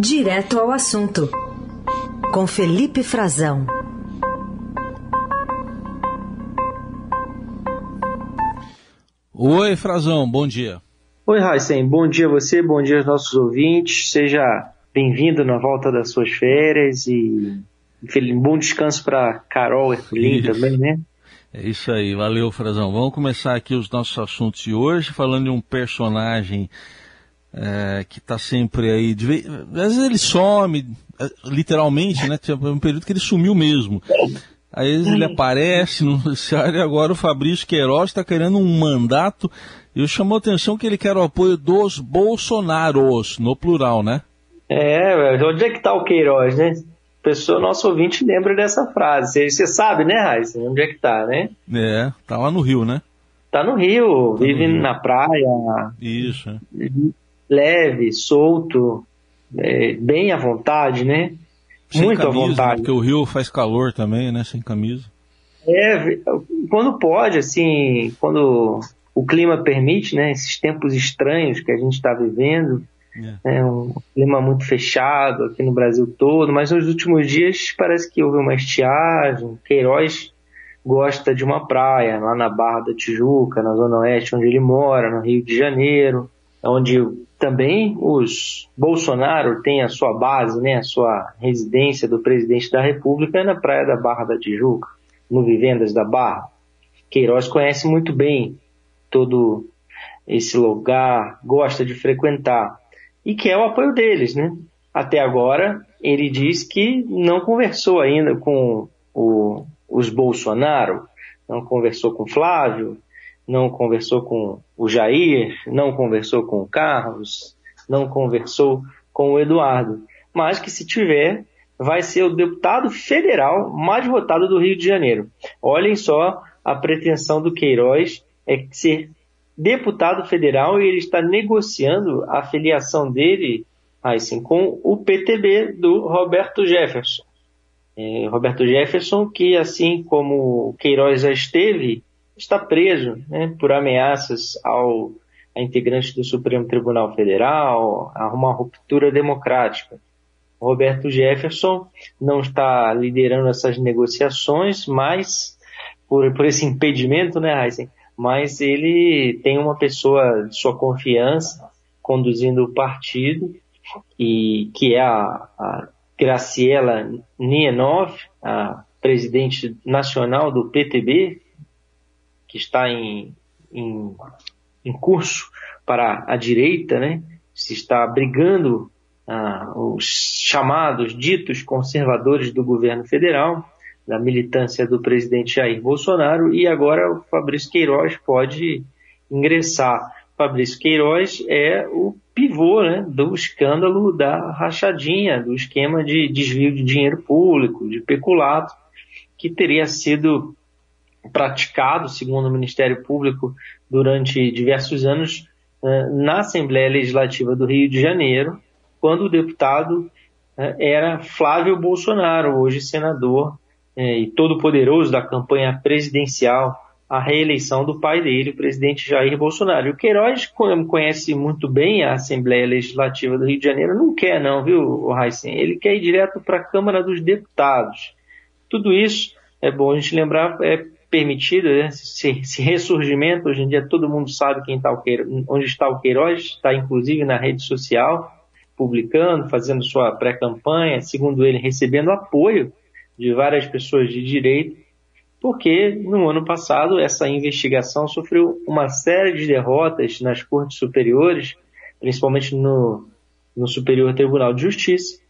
Direto ao assunto, com Felipe Frazão. Oi, Frazão, bom dia. Oi, Raíssen, bom dia a você, bom dia aos nossos ouvintes. Seja bem-vindo na volta das suas férias e um bom descanso para Carol Ercolim também, né? É isso aí, valeu, Frazão. Vamos começar aqui os nossos assuntos de hoje, falando de um personagem é, que está sempre aí. De, às vezes ele some, é, literalmente, né? Tinha um período que ele sumiu mesmo. Aí ele aparece no noticiário e agora o Fabrício Queiroz está querendo um mandato. E chamou a atenção que ele quer o apoio dos Bolsonaros, no plural, né? É, onde é que está o Queiroz, né? pessoa, nosso ouvinte lembra dessa frase. Você, sabe, né, Raíssa? Onde é que tá, né? É, tá lá no Rio, né? Tá no Rio, tá vive no Rio. na praia. Isso. Leve, solto, é, bem à vontade, né? Sem Muito camisa, à vontade. Porque o Rio faz calor também, né? Sem camisa. É, quando pode, assim, quando o clima permite, né? Esses tempos estranhos que a gente está vivendo, é. é um clima muito fechado aqui no Brasil todo, mas nos últimos dias parece que houve uma estiagem. Queiroz gosta de uma praia lá na Barra da Tijuca, na Zona Oeste, onde ele mora, no Rio de Janeiro, onde também os Bolsonaro têm a sua base, né, a sua residência do presidente da República é na praia da Barra da Tijuca, no Vivendas da Barra. Queiroz conhece muito bem todo esse lugar, gosta de frequentar e quer o apoio deles, né? Até agora, ele diz que não conversou ainda com o, os Bolsonaro, não conversou com Flávio, não conversou com o Jair, não conversou com o Carlos, não conversou com o Eduardo, mas que se tiver, vai ser o deputado federal mais votado do Rio de Janeiro. Olhem só a pretensão do Queiroz é ser deputado federal e ele está negociando a filiação dele assim, com o PTB do Roberto Jefferson. É, Roberto Jefferson, que assim como Queiroz já esteve, está preso né, por ameaças ao a integrante do Supremo Tribunal Federal, a uma ruptura democrática. Roberto Jefferson não está liderando essas negociações, mas por, por esse impedimento, né, Heisen, mas ele tem uma pessoa de sua confiança conduzindo o partido, e que é a, a Graciela Nienov, a presidente nacional do PTB, que está em, em, em curso para a direita, né? se está brigando ah, os chamados ditos conservadores do governo federal da militância do presidente Jair Bolsonaro e agora o Fabrício Queiroz pode ingressar. Fabrício Queiroz é o pivô né, do escândalo da rachadinha, do esquema de desvio de dinheiro público, de peculato, que teria sido praticado, segundo o Ministério Público, durante diversos anos eh, na Assembleia Legislativa do Rio de Janeiro, quando o deputado eh, era Flávio Bolsonaro, hoje senador é, e todo-poderoso da campanha presidencial a reeleição do pai dele, o presidente Jair Bolsonaro. E o Queiroz, como conhece muito bem a Assembleia Legislativa do Rio de Janeiro, não quer não, viu, Heisen? Ele quer ir direto para a Câmara dos Deputados. Tudo isso, é bom a gente lembrar, é permitido, né? esse, esse, ressurgimento, hoje em dia todo mundo sabe quem tá o Queiroz, onde está o Queiroz, está inclusive na rede social, publicando, fazendo sua pré-campanha, segundo ele, recebendo apoio de várias pessoas de direito, porque no ano passado essa investigação sofreu uma série de derrotas nas cortes superiores, principalmente no, no Superior Tribunal de Justiça,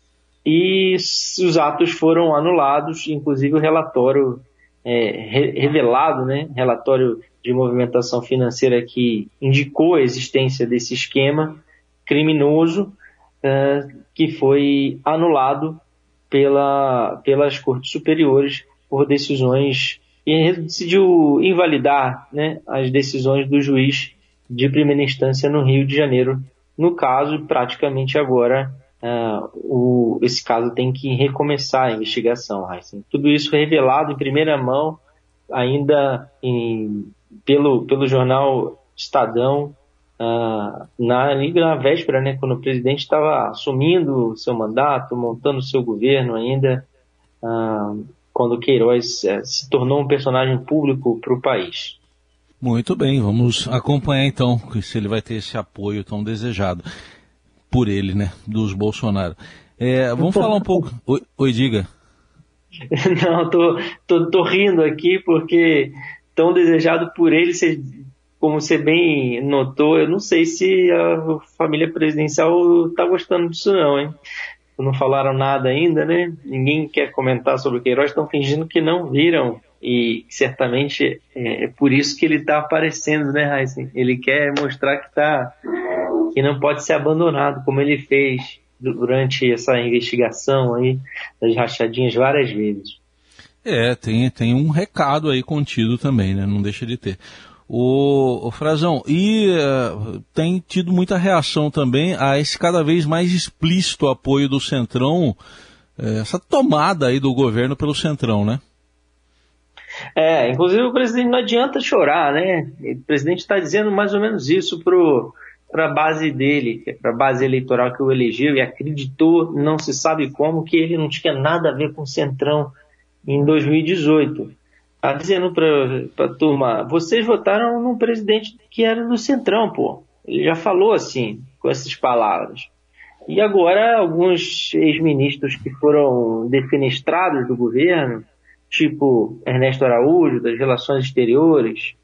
e os atos foram anulados, inclusive o relatório é, revelado, né, relatório de movimentação financeira que indicou a existência desse esquema criminoso, é, que foi anulado pela, pelas cortes superiores por decisões e decidiu invalidar né, as decisões do juiz de primeira instância no Rio de Janeiro. No caso, praticamente agora uh, o, esse caso tem que recomeçar a investigação. Heisen. Tudo isso revelado em primeira mão, ainda em, pelo, pelo jornal Estadão, ah, na, na véspera, né, quando o presidente estava assumindo seu mandato, montando seu governo ainda, ah, quando Queiroz eh, se tornou um personagem público para o país. Muito bem, vamos acompanhar então se ele vai ter esse apoio tão desejado por ele, né, dos Bolsonaro. É, vamos falar um pouco. Oi, oi diga. Não, tô, tô, tô rindo aqui porque tão desejado por ele, como você bem notou, eu não sei se a família presidencial está gostando disso não, hein? Não falaram nada ainda, né? Ninguém quer comentar sobre o Queiroz, estão fingindo que não viram e certamente é, é por isso que ele está aparecendo, né, Heisen? Ele quer mostrar que tá, que não pode ser abandonado, como ele fez durante essa investigação aí das rachadinhas várias vezes. É, tem, tem um recado aí contido também, né? Não deixa de ter. O, o Frazão, e uh, tem tido muita reação também a esse cada vez mais explícito apoio do Centrão, uh, essa tomada aí do governo pelo Centrão, né? É, inclusive o presidente não adianta chorar, né? O presidente está dizendo mais ou menos isso para a base dele, para a base eleitoral que o elegeu e acreditou, não se sabe como, que ele não tinha nada a ver com o Centrão em 2018. Está dizendo para a turma, vocês votaram num presidente que era do Centrão, pô. Ele já falou assim, com essas palavras. E agora alguns ex-ministros que foram defenestrados do governo tipo Ernesto Araújo, das Relações Exteriores,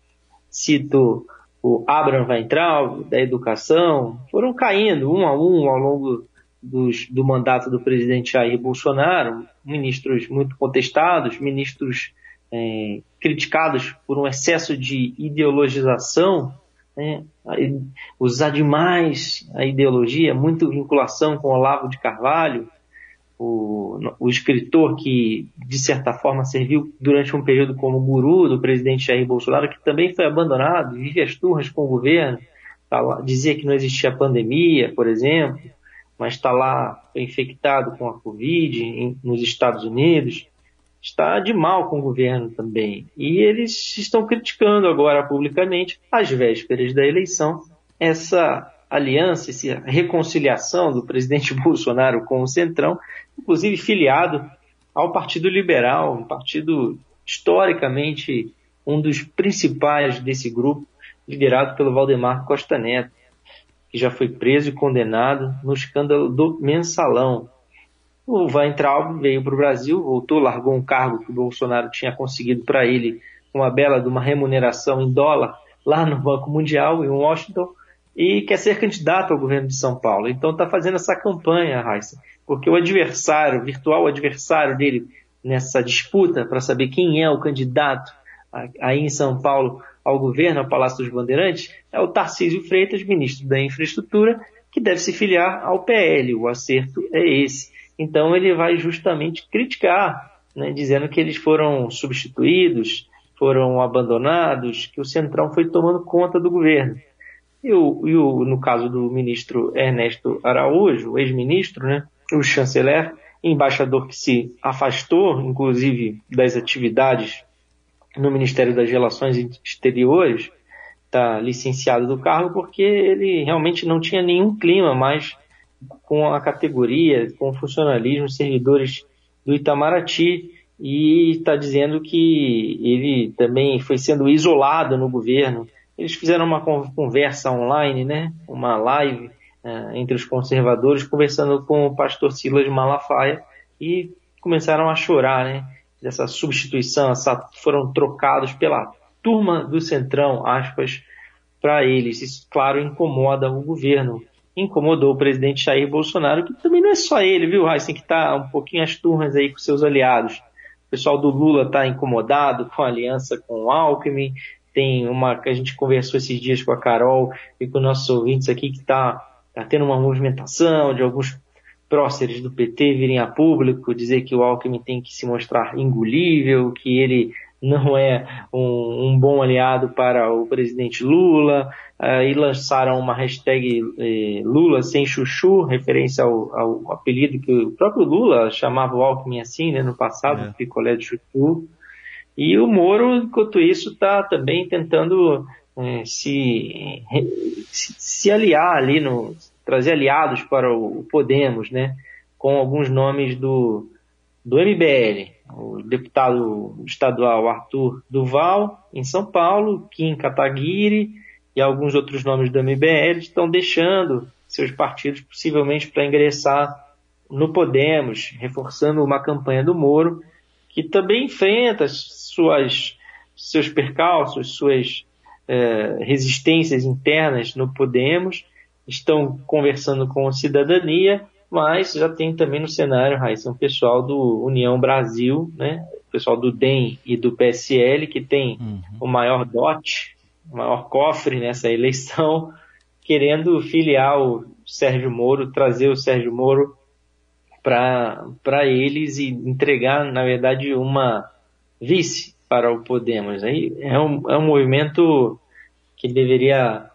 cito o Abraham Weintraub, da Educação, foram caindo um a um ao longo dos, do mandato do presidente Jair Bolsonaro, ministros muito contestados, ministros é, criticados por um excesso de ideologização, né, usar demais a ideologia, muito vinculação com Olavo de Carvalho, o, o escritor que, de certa forma, serviu durante um período como guru do presidente Jair Bolsonaro, que também foi abandonado, vive as turras com o governo, tá lá, dizia que não existia pandemia, por exemplo, mas está lá infectado com a Covid em, nos Estados Unidos, está de mal com o governo também. E eles estão criticando agora publicamente, às vésperas da eleição, essa aliança, essa reconciliação do presidente Bolsonaro com o Centrão, inclusive filiado ao Partido Liberal, um partido historicamente um dos principais desse grupo, liderado pelo Valdemar Costa Neto, que já foi preso e condenado no escândalo do mensalão. O Weintraub veio para o Brasil, voltou, largou um cargo que o Bolsonaro tinha conseguido para ele, uma bela de uma remuneração em dólar, lá no Banco Mundial, em Washington, e quer ser candidato ao governo de São Paulo. Então está fazendo essa campanha, Raíssa, porque o adversário, o virtual adversário dele nessa disputa para saber quem é o candidato aí em São Paulo ao governo, ao Palácio dos Bandeirantes, é o Tarcísio Freitas, ministro da Infraestrutura, que deve se filiar ao PL. O acerto é esse. Então ele vai justamente criticar, né, dizendo que eles foram substituídos, foram abandonados, que o Centrão foi tomando conta do governo. E, o, e o, no caso do ministro Ernesto Araújo, ex-ministro, né, o chanceler, embaixador que se afastou, inclusive, das atividades no Ministério das Relações Exteriores, está licenciado do cargo porque ele realmente não tinha nenhum clima mais com a categoria, com o funcionalismo, servidores do Itamaraty, e está dizendo que ele também foi sendo isolado no governo eles fizeram uma conversa online, né? Uma live uh, entre os conservadores, conversando com o pastor Silas Malafaia e começaram a chorar, né? Dessa substituição, essa, foram trocados pela turma do Centrão, aspas, para eles. Isso, claro, incomoda o governo. Incomodou o presidente Jair Bolsonaro, que também não é só ele, viu, Heisen, que está um pouquinho as turmas aí com seus aliados. O pessoal do Lula está incomodado com a aliança com o Alckmin, tem uma que a gente conversou esses dias com a Carol e com nossos ouvintes aqui que está tá tendo uma movimentação de alguns próceres do PT virem a público dizer que o Alckmin tem que se mostrar engolível, que ele não é um, um bom aliado para o presidente Lula, uh, e lançaram uma hashtag eh, Lula sem chuchu, referência ao, ao, apelido que o próprio Lula chamava o Alckmin assim, né, no passado, é. picolé de chuchu. E o Moro, enquanto isso, está também tentando é, se, se, se, aliar ali, no, trazer aliados para o Podemos, né? Com alguns nomes do, do MBL, o deputado estadual Arthur Duval, em São Paulo, Kim Kataguiri e alguns outros nomes do MBL estão deixando seus partidos possivelmente para ingressar no Podemos, reforçando uma campanha do Moro, que também enfrenta suas, seus percalços, suas é, resistências internas no Podemos, estão conversando com a cidadania, mas já tem também no cenário, Raíssa, um pessoal do União Brasil, né? o pessoal do DEM e do PSL, que tem uhum. o maior dote, o maior cofre nessa eleição, querendo filiar o Sérgio Moro, trazer o Sérgio Moro para eles e entregar, na verdade, uma vice para o Podemos. Aí é um, é um movimento que deveria,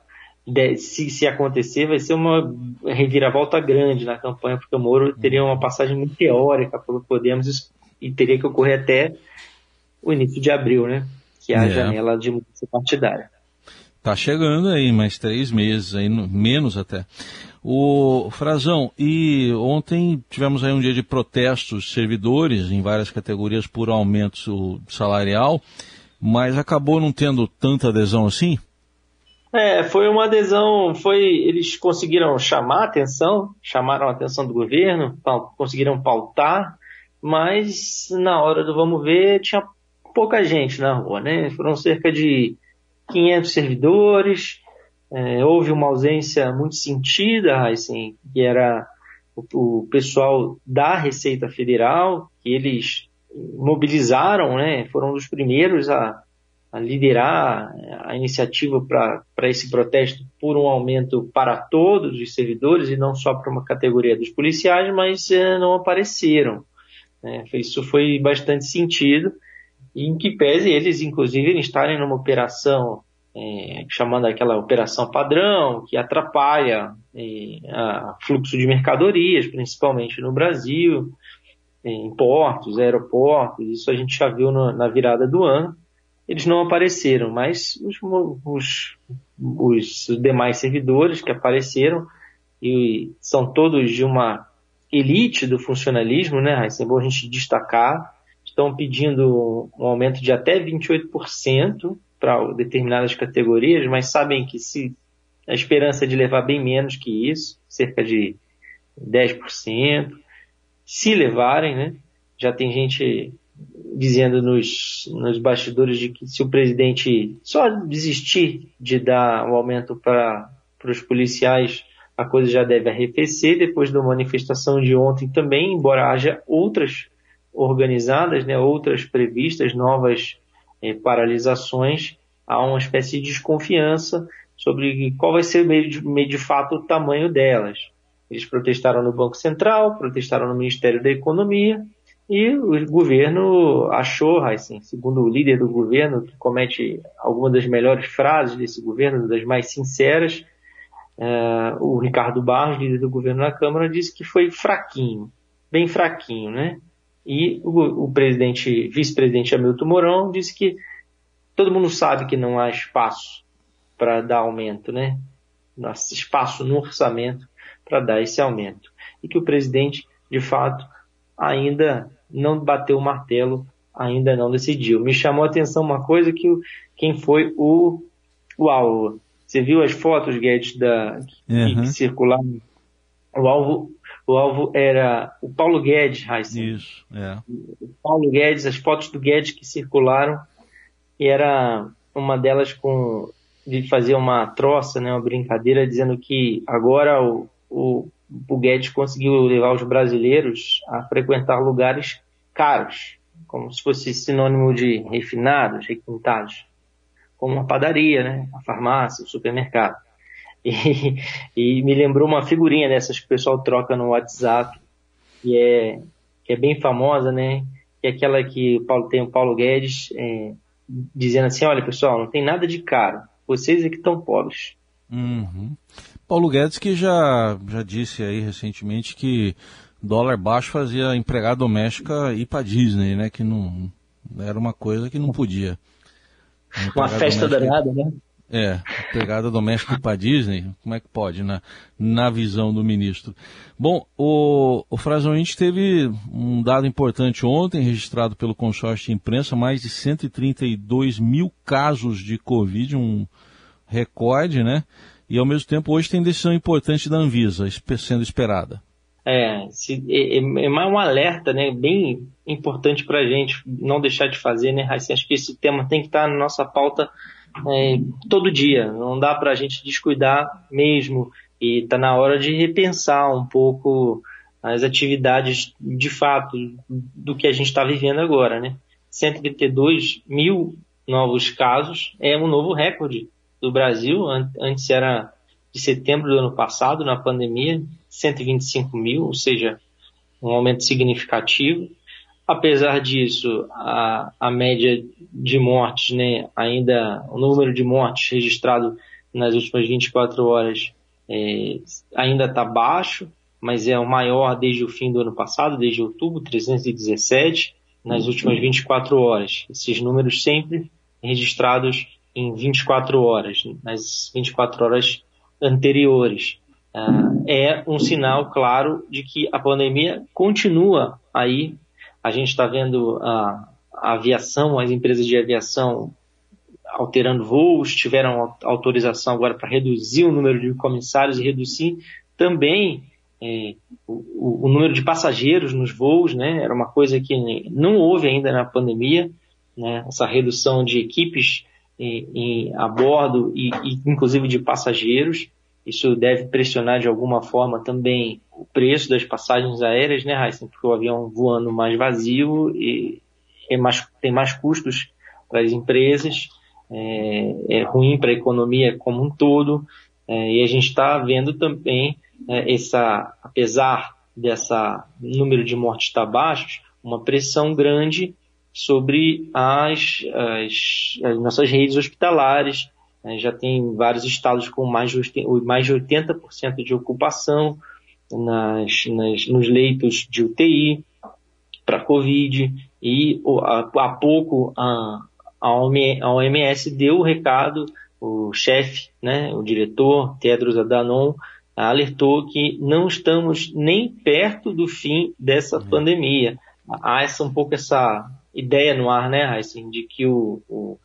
se, se acontecer, vai ser uma reviravolta grande na campanha, porque o Moro teria uma passagem muito teórica pelo Podemos e teria que ocorrer até o início de abril, né? Que é a é. janela de mudança partidária. Tá chegando aí, mais três meses, aí, menos até. O Frazão, e ontem tivemos aí um dia de protestos servidores em várias categorias por aumento salarial, mas acabou não tendo tanta adesão assim? É, foi uma adesão, foi eles conseguiram chamar a atenção, chamaram a atenção do governo, conseguiram pautar, mas na hora do vamos ver tinha pouca gente na rua, né? Foram cerca de 500 servidores, é, houve uma ausência muito sentida, assim, que era o, o, pessoal da Receita Federal, que eles mobilizaram, né, foram os primeiros a, a liderar a iniciativa para esse protesto por um aumento para todos os servidores e não só para uma categoria dos policiais, mas é, não apareceram. Né. Isso foi bastante sentido, em que pese eles, inclusive, estarem numa operação é, chamando aquela operação padrão, que atrapalha é, fluxo de mercadorias, principalmente no Brasil, em portos, aeroportos, isso a gente já viu no, na virada do ano. Eles não apareceram, mas os, os, os demais servidores que apareceram, e são todos de uma elite do funcionalismo, né, é bom a gente destacar, estão pedindo um aumento de até 28%, para determinadas categorias, mas sabem que se a esperança é de levar bem menos que isso, cerca de 10%, se levarem, né? Já tem gente dizendo nos, nos bastidores de que se o presidente só desistir de dar o um aumento para os policiais, a coisa já deve arrefecer depois da manifestação de ontem também, embora haja outras organizadas, né, outras previstas, novas é, paralisações, há uma espécie de desconfiança sobre qual vai ser de, de fato o tamanho delas. Eles protestaram no Banco Central, protestaram no Ministério da Economia e o governo achou, assim, segundo o líder do governo, que comete algumas das melhores frases desse governo, das mais sinceras, uh, o Ricardo Barros, líder do governo na Câmara, disse que foi fraquinho, bem fraquinho, né? E o, o presidente, vice-presidente Hamilton Mourão disse que todo mundo sabe que não há espaço para dar aumento, né? Há espaço no orçamento para dar esse aumento. E que o presidente, de fato, ainda não bateu o martelo, ainda não decidiu. Me chamou a atenção uma coisa que quem foi o, o alvo. Você viu as fotos, Guedes, da, que, uhum. que circularam? O alvo o alvo era o Paulo Guedes, Heisen. Isso, é. O Paulo Guedes, as fotos do Guedes que circularam, e era uma delas com de fazer uma troça, né, uma brincadeira, dizendo que agora o, o, o Guedes conseguiu levar os brasileiros a frequentar lugares caros, como se fosse sinônimo de refinados, requintados, como uma padaria, né, a farmácia, o supermercado. E, e, me lembrou uma figurinha dessas que o pessoal troca no WhatsApp, que é, que é bem famosa, né? Que é aquela que o Paulo, tem o Paulo Guedes é, dizendo assim, olha pessoal, não tem nada de caro, vocês é que estão pobres. Uhum. Paulo Guedes que já, já disse aí recentemente que dólar baixo fazia empregada doméstica ir para Disney, né? Que não era uma coisa que não podia. Uma festa danada, né? É, pegada doméstica para Disney, como é que pode, né? na visão do ministro? Bom, o, o gente teve um dado importante ontem, registrado pelo consórcio de imprensa, mais de 132 mil casos de Covid, um recorde, né? E ao mesmo tempo hoje tem decisão importante da Anvisa sendo esperada. É, se, é, é, é um alerta, né, bem importante para a gente não deixar de fazer, né, Raíssa? Acho que esse tema tem que estar na nossa pauta é, todo dia. Não dá para a gente descuidar mesmo e está na hora de repensar um pouco as atividades de fato do que a gente está vivendo agora, né? 132 mil novos casos é um novo recorde do Brasil. Antes era de setembro do ano passado, na pandemia, 125 mil, ou seja, um aumento significativo. Apesar disso, a, a média de mortes, né, ainda o número de mortes registrado nas últimas 24 horas é, ainda está baixo, mas é o maior desde o fim do ano passado, desde outubro, 317 nas últimas 24 horas. Esses números sempre registrados em 24 horas, nas 24 horas anteriores. Uh, é um sinal claro de que a pandemia continua aí. A gente está vendo a, a, aviação, as empresas de aviação alterando voos, tiveram autorização agora para reduzir o número de comissários e reduzir também é, o, o, número de passageiros nos voos, né? Era uma coisa que não houve ainda na pandemia, né? Essa redução de equipes em, em, a bordo e, e, inclusive de passageiros. Isso deve pressionar de alguma forma também o preço das passagens aéreas, né, Heisen? Porque o avião voando mais vazio e é mais, tem mais custos para as empresas, é, é ruim para a economia como um todo. É, e a gente está vendo também é, essa, apesar dessa número de mortes estar baixo, uma pressão grande sobre as, as, as nossas redes hospitalares. É, já tem vários estados com mais de, mais de 80% de ocupação nas, nas, nos leitos de UTI para Covid. E há, há pouco a, a OMS deu o recado, o chefe, né, o diretor, Tedros Adhanom, alertou que não estamos nem perto do fim dessa uhum. pandemia. Há essa, um pouco essa ideia no ar, né, Heisen, de que o, o,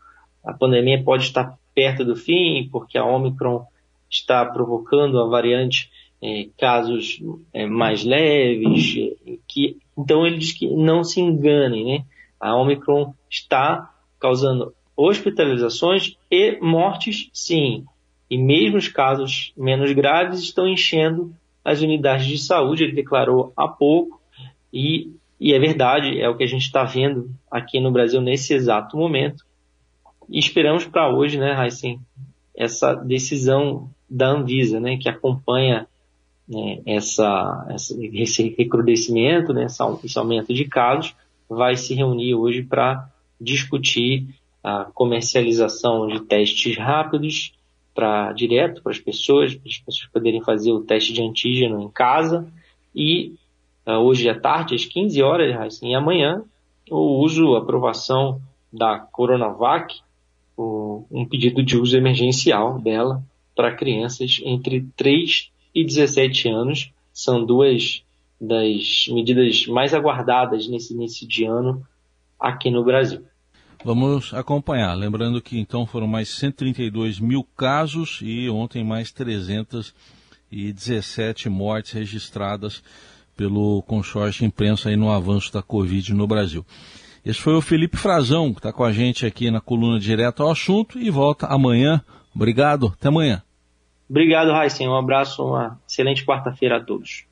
a pandemia pode estar perto do fim, porque a Omicron está provocando a variante é, casos é, mais leves, que, então ele diz que não se enganem, né? A Omicron está causando hospitalizações e mortes, sim. E mesmo os casos menos graves estão enchendo as unidades de saúde, ele declarou há pouco, e e é verdade, é o que a gente está vendo aqui no Brasil nesse exato momento. Esperamos para hoje, né, Heisen, essa decisão da Anvisa, né, que acompanha né, essa, esse recrudescimento, né, esse aumento de casos, vai se reunir hoje para discutir a comercialização de testes rápidos para direto para as pessoas, para as pessoas poderem fazer o teste de antígeno em casa. E uh, hoje à tarde, às 15 horas, assim, e amanhã, o uso, a aprovação da Coronavac, o, um pedido de uso emergencial dela para crianças entre 3 e 17 anos. São duas das medidas mais aguardadas nesse início de ano aqui no Brasil. Vamos acompanhar. Lembrando que então foram mais 132 mil casos e ontem mais 317 mortes registradas pelo consórcio imprensa aí no avanço da Covid no Brasil. Esse foi o Felipe Frazão, que está com a gente aqui na coluna direto ao assunto e volta amanhã. Obrigado, até amanhã. Obrigado, Raíssen. Um abraço, uma excelente quarta-feira a todos.